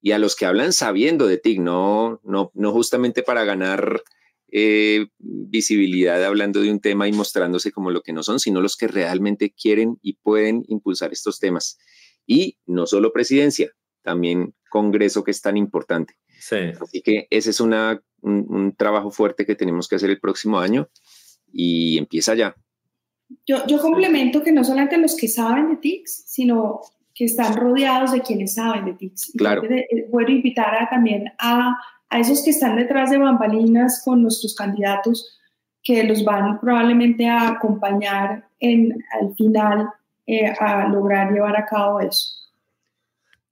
y a los que hablan sabiendo de TIC, no, no, no justamente para ganar eh, visibilidad hablando de un tema y mostrándose como lo que no son, sino los que realmente quieren y pueden impulsar estos temas. Y no solo presidencia, también Congreso que es tan importante. Así que ese es una, un, trabajo fuerte que tenemos que hacer el próximo año y empieza ya. Yo, yo complemento que no solamente los que saben de TICS, sino que están rodeados de quienes saben de TICS. Claro. Puedo invitar también a, a esos que están detrás de bambalinas con nuestros candidatos, que los van probablemente a acompañar en, al final eh, a lograr llevar a cabo eso.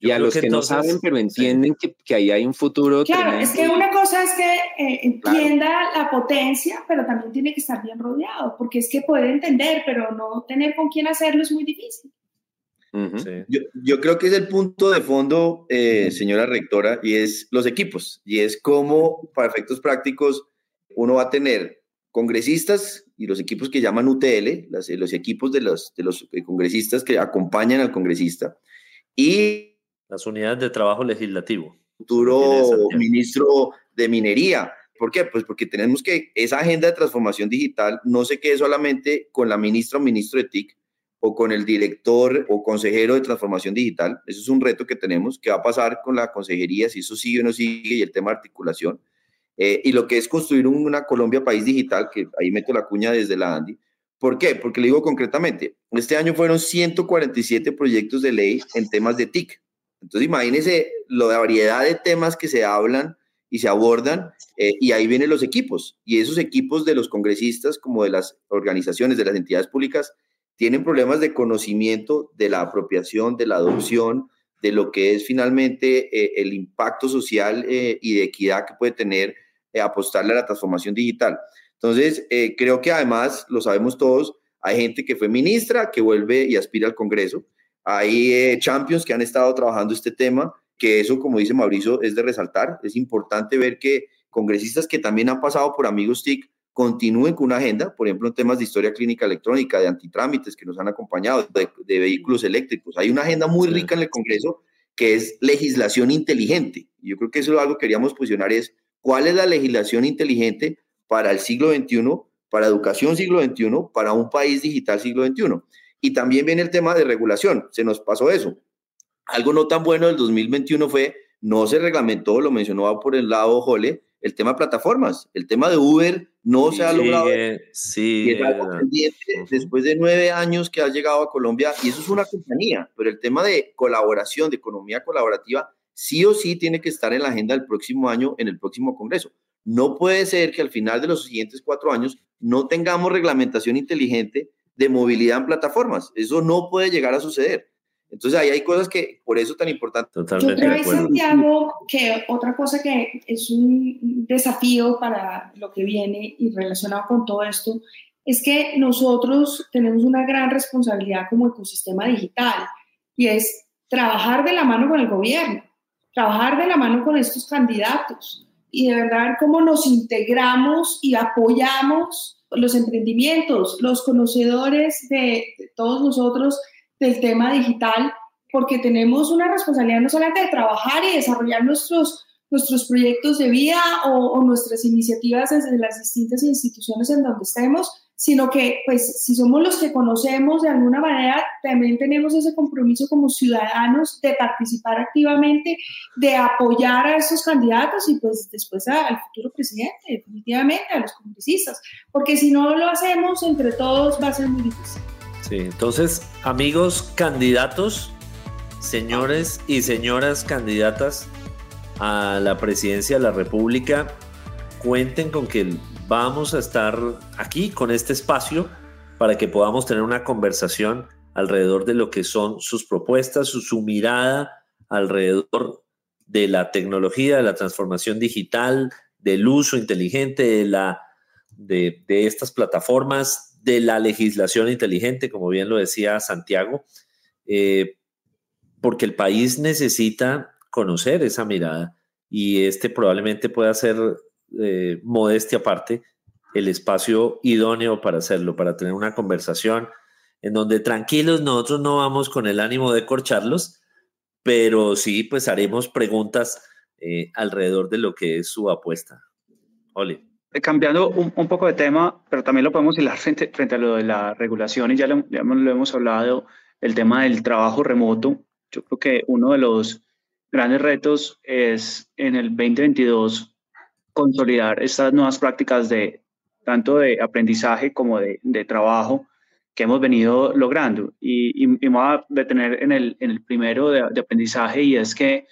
Y a los que, no saben, pero entienden que, que, ahí hay un futuro. Claro, es que una cosa es que eh, entienda la potencia, pero también tiene que estar bien rodeado, porque es que puede entender, pero no tener con quién hacerlo es muy difícil. yo, yo, creo que es el punto de fondo, eh, señora rectora, y es los equipos, y es cómo, para efectos prácticos, uno va a tener congresistas y los equipos que llaman UTL, los equipos de los, de los congresistas que acompañan al congresista, y las unidades de trabajo legislativo. Futuro ministro de Minería. ¿Por qué? Pues porque tenemos que esa agenda de transformación digital no se quede solamente con la ministra o ministro de TIC o con el director o consejero de transformación digital. Eso es un reto que tenemos. ¿Qué va a pasar con la consejería si eso sigue o no sigue y el tema de articulación? Eh, y lo que es construir una Colombia país digital, que ahí meto la cuña desde la ANDI. ¿Por qué? Porque le digo concretamente, este año fueron 147 proyectos de ley en temas de TIC. Entonces imagínense la variedad de temas que se hablan y se abordan, eh, y ahí vienen los equipos. Y esos equipos de los congresistas, como de las organizaciones, de las entidades públicas, tienen problemas de conocimiento de la apropiación, de la adopción, de lo que es finalmente eh, el impacto social eh, y de equidad que puede tener apostarle a la transformación digital. Entonces, creo que además, lo sabemos todos, hay gente que fue ministra, que vuelve y aspira al Congreso. Hay champions que han estado trabajando este tema, que eso, como dice Mauricio, es de resaltar. Es importante ver que congresistas que también han pasado por Amigos TIC continúen con una agenda, por ejemplo, en temas de historia clínica electrónica, de antitrámites que nos han acompañado, de, vehículos eléctricos. Hay una agenda muy rica en el Congreso que es legislación inteligente. Yo creo que eso es algo que queríamos posicionar es cuál es la legislación inteligente para el siglo XXI, para educación siglo XXI, para un país digital siglo XXI. Y también viene el tema de regulación. Se nos pasó eso. Algo no tan bueno del 2021 fue, no se reglamentó, lo mencionó por el lado Jole, el tema de plataformas. El tema de Uber no se ha logrado. Sí, después de nueve años que ha llegado a Colombia, y eso es una compañía, pero el tema de colaboración, de economía colaborativa, sí o sí tiene que estar en la agenda del próximo año, en el próximo Congreso. No puede ser que al final de los siguientes cuatro años no tengamos reglamentación inteligente de movilidad en plataformas. Eso no puede llegar a suceder. Entonces ahí hay cosas que por eso tan importante. Totalmente Yo creo, Santiago, que otra cosa que es un desafío para lo que viene y relacionado con todo esto es que nosotros tenemos una gran responsabilidad como ecosistema digital y es trabajar de la mano con el gobierno, trabajar de la mano con estos candidatos y de verdad cómo nos integramos y apoyamos los emprendimientos, los conocedores de, todos nosotros del tema digital, porque tenemos una responsabilidad no solamente de trabajar y desarrollar nuestros, nuestros proyectos de vida o, nuestras iniciativas desde las distintas instituciones en donde estemos, sino que, pues, si somos los que conocemos de alguna manera, también tenemos ese compromiso como ciudadanos de participar activamente, de apoyar a esos candidatos y, pues, después al futuro presidente, definitivamente, a los congresistas, porque si no lo hacemos entre todos va a ser muy difícil. Sí, entonces, amigos candidatos, señores y señoras candidatas a la presidencia de la República, cuenten con que vamos a estar aquí con este espacio para que podamos tener una conversación alrededor de lo que son sus propuestas, su, mirada alrededor de la tecnología, de la transformación digital, del uso inteligente de, la, de, de estas plataformas, de la legislación inteligente, como bien lo decía Santiago, eh, porque el país necesita conocer esa mirada y este probablemente pueda ser, eh, modestia aparte, el espacio idóneo para hacerlo, para tener una conversación en donde tranquilos nosotros no vamos con el ánimo de corcharlos, pero sí pues haremos preguntas eh, alrededor de lo que es su apuesta. Oli. Eh, cambiando un, poco de tema, pero también lo podemos hilar frente, frente a lo de la regulación y ya lo, lo hemos hablado, el tema del trabajo remoto. Yo creo que uno de los grandes retos es en el 2022 consolidar estas nuevas prácticas de tanto de aprendizaje como de, de trabajo que hemos venido logrando. Y, y, me voy a detener en el, en el primero de, de, aprendizaje y es que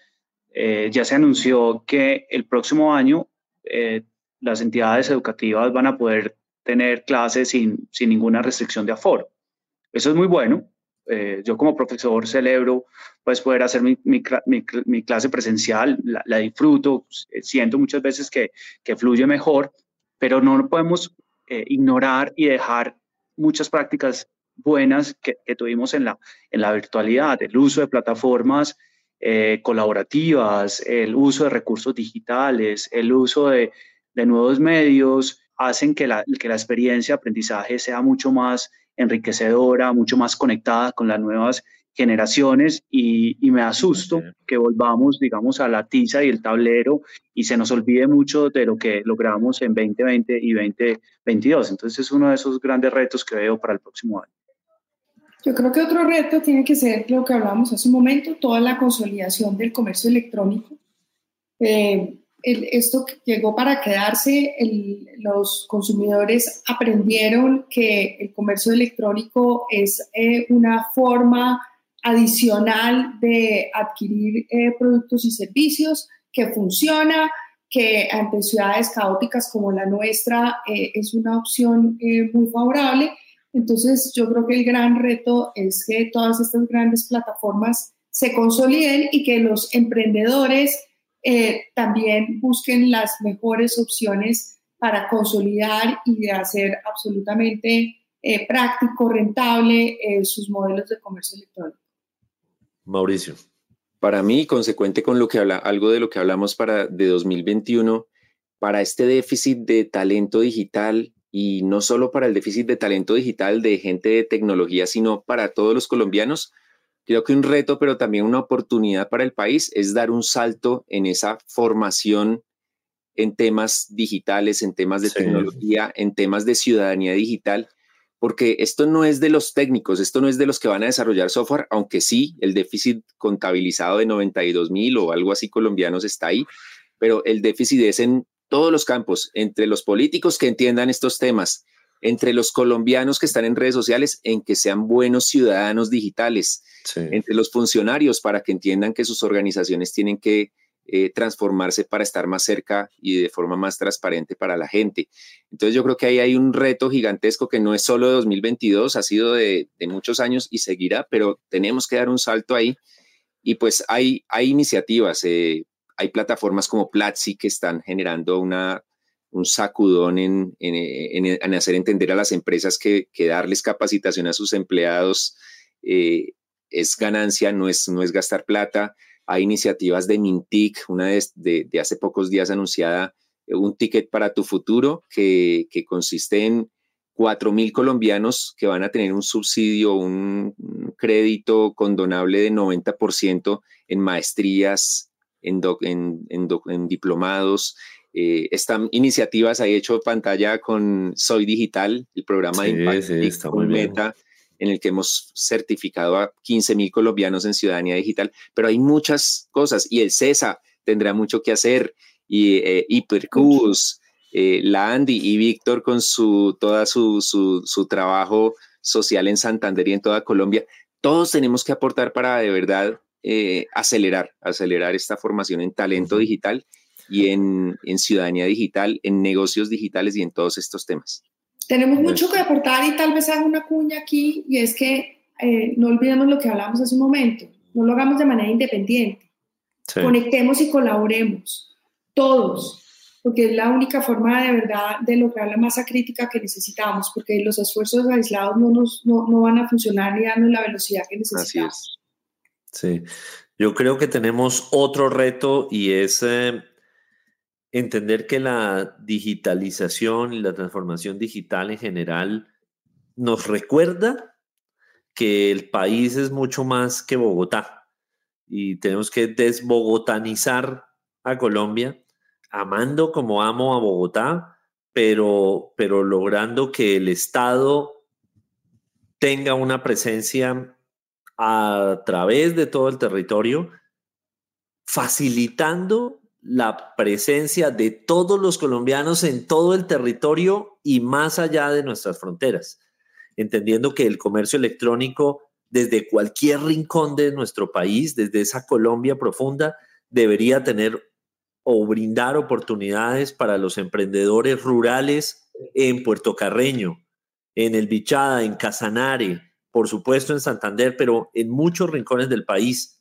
eh, ya se anunció que el próximo año eh, las entidades educativas van a poder tener clases sin, sin ninguna restricción de aforo. Eso es muy bueno. Eh, yo como profesor celebro pues poder hacer mi, clase presencial, la, disfruto, siento muchas veces que, que fluye mejor, pero no podemos eh, ignorar y dejar muchas prácticas buenas que, tuvimos en la, en la virtualidad, el uso de plataformas eh, colaborativas, el uso de recursos digitales, el uso de, de nuevos medios hacen que la, que la experiencia de aprendizaje sea mucho más enriquecedora, mucho más conectada con las nuevas generaciones y, y, me asusto que volvamos, digamos, a la tiza y el tablero y se nos olvide mucho de lo que logramos en 2020 y 2022. Entonces es uno de esos grandes retos que veo para el próximo año. Yo creo que otro reto tiene que ser lo que hablamos hace un momento, toda la consolidación del comercio electrónico. Eh, esto llegó para quedarse, los consumidores aprendieron que el comercio electrónico es eh, una forma adicional de adquirir eh, productos y servicios que funciona, que ante ciudades caóticas como la nuestra eh, es una opción muy favorable. Entonces yo creo que el gran reto es que todas estas grandes plataformas se consoliden y que los emprendedores eh, también busquen las mejores opciones para consolidar y de hacer absolutamente eh, práctico, rentable eh, sus modelos de comercio electrónico. Mauricio. Para mí, consecuente con lo que habla, algo de lo que hablamos para de 2021, para este déficit de talento digital y no solo para el déficit de talento digital de gente de tecnología, sino para todos los colombianos, creo que un reto, pero también una oportunidad para el país es dar un salto en esa formación en temas digitales, en temas de tecnología, en temas de ciudadanía digital, porque esto no es de los técnicos, esto no es de los que van a desarrollar software, aunque sí, el déficit contabilizado de 92 mil o algo así colombianos está ahí, pero el déficit es en todos los campos, entre los políticos que entiendan estos temas, entre los colombianos que están en redes sociales, en que sean buenos ciudadanos digitales, entre los funcionarios para que entiendan que sus organizaciones tienen que eh, transformarse para estar más cerca y de forma más transparente para la gente. Entonces yo creo que ahí hay un reto gigantesco que no es solo de 2022, ha sido de, muchos años y seguirá, pero tenemos que dar un salto ahí. Y pues hay, hay iniciativas, eh, hay plataformas como Platzi que están generando una, un sacudón en, hacer entender a las empresas que, darles capacitación a sus empleados eh, es ganancia, no es, no es gastar plata. Hay iniciativas de Mintic, una de, hace pocos días anunciada, eh, un ticket para tu futuro, que, consiste en 4 mil colombianos que van a tener un subsidio, un, crédito condonable de 90% en maestrías, en, en, en, diplomados. Eh, están iniciativas, hay hecho pantalla con Soy Digital, el programa de Impact Meta en el que hemos certificado a 15 mil colombianos en ciudadanía digital, pero hay muchas cosas y el CESA tendrá mucho que hacer y eh, Hipercus, eh, la Andy y Víctor con su, toda su, su, trabajo social en Santander y en toda Colombia. Todos tenemos que aportar para de verdad eh, acelerar, acelerar esta formación en talento digital y en, en ciudadanía digital, en negocios digitales y en todos estos temas. Tenemos mucho que aportar y tal vez haga una cuña aquí y es que eh, no olvidemos lo que hablamos hace un momento, no lo hagamos de manera independiente, conectemos y colaboremos, todos, porque es la única forma de verdad de lograr la masa crítica que necesitamos, porque los esfuerzos aislados no, nos, no, no van a funcionar ni darnos la velocidad que necesitamos. Sí, yo creo que tenemos otro reto y es... Eh, entender que la digitalización y la transformación digital en general nos recuerda que el país es mucho más que Bogotá y tenemos que desbogotanizar a Colombia, amando como amo a Bogotá, pero, pero logrando que el Estado tenga una presencia a través de todo el territorio, facilitando la presencia de todos los colombianos en todo el territorio y más allá de nuestras fronteras, entendiendo que el comercio electrónico desde cualquier rincón de nuestro país, desde esa Colombia profunda, debería tener o brindar oportunidades para los emprendedores rurales en Puerto Carreño, en El Bichada, en Casanare, por supuesto en Santander, pero en muchos rincones del país.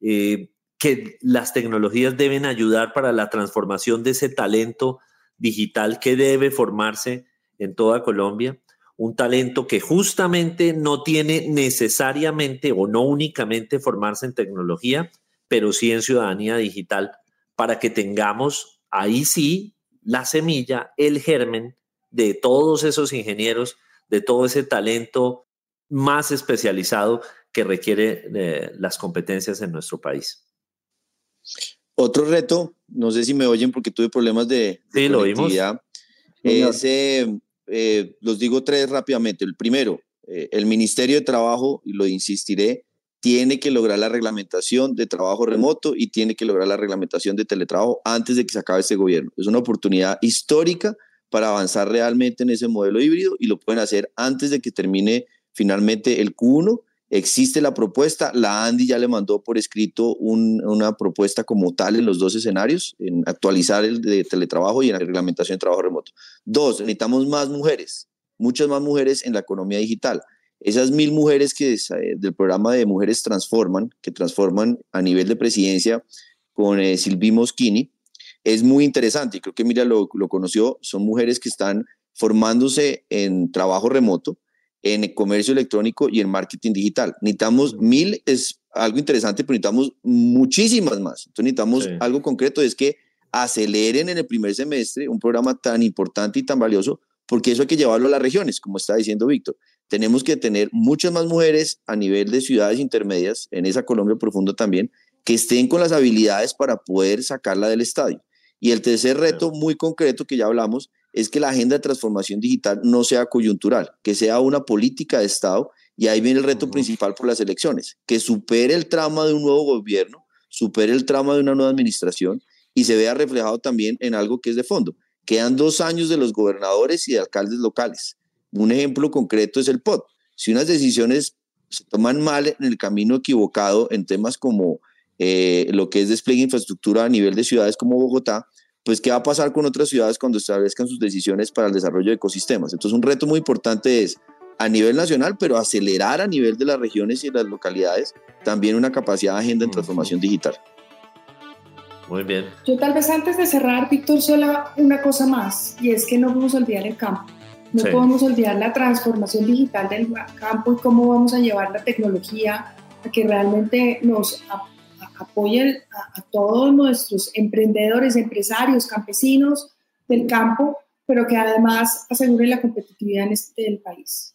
Eh, que las tecnologías deben ayudar para la transformación de ese talento digital que debe formarse en toda Colombia, un talento que justamente no tiene necesariamente o no únicamente formarse en tecnología, pero sí en ciudadanía digital, para que tengamos ahí sí la semilla, el germen de todos esos ingenieros, de todo ese talento más especializado que requiere eh, las competencias en nuestro país. Otro reto, no sé si me oyen porque tuve problemas de, sí, lo vimos. Es, eh, eh, los digo tres rápidamente. El primero, eh, el Ministerio de Trabajo, y lo insistiré, tiene que lograr la reglamentación de trabajo remoto y tiene que lograr la reglamentación de teletrabajo antes de que se acabe este gobierno. Es una oportunidad histórica para avanzar realmente en ese modelo híbrido y lo pueden hacer antes de que termine finalmente el Q1 Existe la propuesta, la Andy ya le mandó por escrito una propuesta como tal en los dos escenarios, en actualizar el de teletrabajo y en la reglamentación de trabajo remoto. Dos, necesitamos más mujeres, muchas más mujeres en la economía digital. esas mil mujeres que eh, del programa de Mujeres Transforman, que transforman a nivel de presidencia con eh, Silvi Moschini, es muy interesante creo que mira lo, lo conoció, son mujeres que están formándose en trabajo remoto, en el comercio electrónico y en marketing digital. Necesitamos mil, es algo interesante, pero necesitamos muchísimas más. Entonces necesitamos algo concreto, es que aceleren en el primer semestre un programa tan importante y tan valioso, porque eso hay que llevarlo a las regiones, como está diciendo Víctor. Tenemos que tener muchas más mujeres a nivel de ciudades intermedias, en esa Colombia profunda también, que estén con las habilidades para poder sacarla del estadio. Y el tercer reto muy concreto que ya hablamos es que la agenda de transformación digital no sea coyuntural, que sea una política de Estado. Y ahí viene el reto principal por las elecciones, que supere el trama de un nuevo gobierno, supere el trama de una nueva administración y se vea reflejado también en algo que es de fondo. Quedan dos años de los gobernadores y de alcaldes locales. Un ejemplo concreto es el POT. Si unas decisiones se toman mal en el camino equivocado en temas como eh, lo que es despliegue de infraestructura a nivel de ciudades como Bogotá, pues qué va a pasar con otras ciudades cuando establezcan sus decisiones para el desarrollo de ecosistemas. Entonces un reto muy importante es a nivel nacional, pero acelerar a nivel de las regiones y las localidades también una capacidad de agenda en transformación digital. Muy bien. Yo tal vez antes de cerrar, Víctor, solo una cosa más, y es que no podemos olvidar el campo. No podemos olvidar la transformación digital del campo y cómo vamos a llevar la tecnología a que realmente nos apoyen a, todos nuestros emprendedores, empresarios, campesinos del campo, pero que además asegure la competitividad en este del país.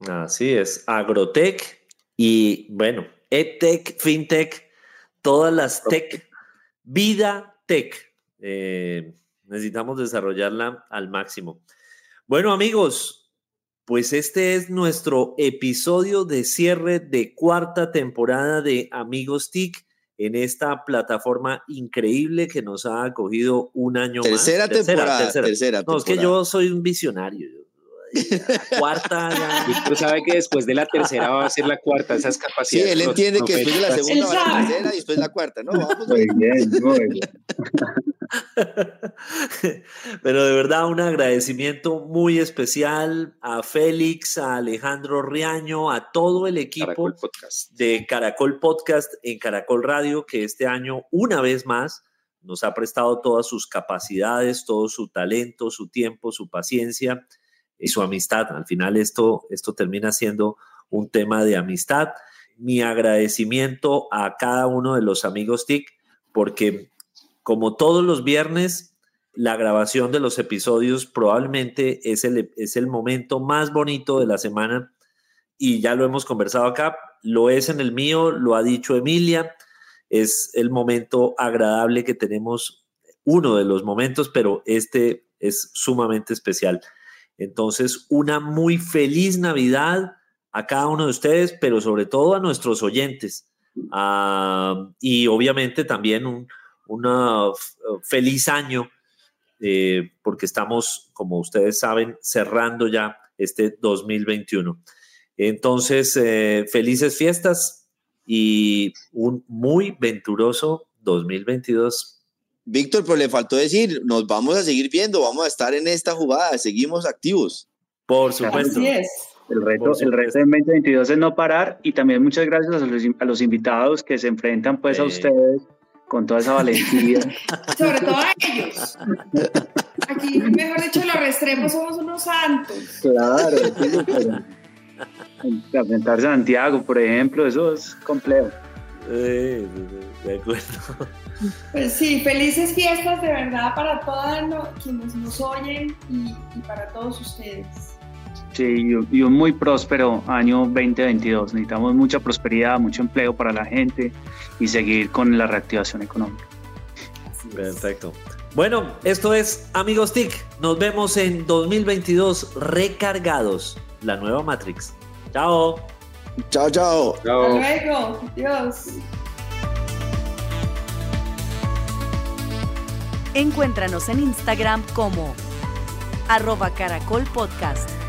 Así es, agrotech y bueno, edtech, fintech, todas las tech, vida tech. Eh, necesitamos desarrollarla al máximo. Bueno amigos, pues este es nuestro episodio de cierre de cuarta temporada de Amigos TIC en esta plataforma increíble que nos ha acogido un año tercera más. Temporada, tercera, tercera, No, es que yo soy un visionario. Cuarta. Víctor sabe que después de la tercera va a ser la cuarta, esas capacidades. Sí, él entiende que después de la segunda va a ser la tercera y después la cuarta. No, vamos muy bien, muy bien. [LAUGHS] Pero de verdad un agradecimiento muy especial a Félix, a Alejandro Riaño, a todo el equipo de Caracol Podcast en Caracol Radio que este año una vez más nos ha prestado todas sus capacidades, todo su talento, su tiempo, su paciencia y su amistad. Al final esto, esto termina siendo un tema de amistad. Mi agradecimiento a cada uno de los amigos TIC porque como todos los viernes, la grabación de los episodios probablemente es el, es el momento más bonito de la semana y ya lo hemos conversado acá, lo es en el mío, lo ha dicho Emilia, es el momento agradable que tenemos, uno de los momentos, pero este es sumamente especial. Entonces, una muy feliz Navidad a cada uno de ustedes, pero sobre todo a nuestros oyentes. Ah, y obviamente también un, feliz año, eh, porque estamos, como ustedes saben, cerrando ya este 2021. Entonces, eh, felices fiestas y un muy venturoso 2022. Víctor, pero le faltó decir, nos vamos a seguir viendo, vamos a estar en esta jugada, seguimos activos. Por supuesto. El reto, el reto en 2022 es no parar y también muchas gracias a los, invitados que se enfrentan pues a ustedes con toda esa valentía. Sobre todo a ellos. Aquí, mejor dicho, los Restrepo somos unos santos. Claro, enfrentarse a Santiago, por ejemplo, eso es complejo. De acuerdo. Pues sí, felices fiestas de verdad para todos quienes nos oyen y para todos ustedes. Sí, y un muy próspero año 2022. Necesitamos mucha prosperidad, mucho empleo para la gente y seguir con la reactivación económica. Perfecto. Bueno, esto es Amigos TIC. Nos vemos en 2022 recargados. La nueva Matrix. Chao. Chao, chao. Hasta luego. Dios. Encuéntranos en Instagram como arroba caracol podcast.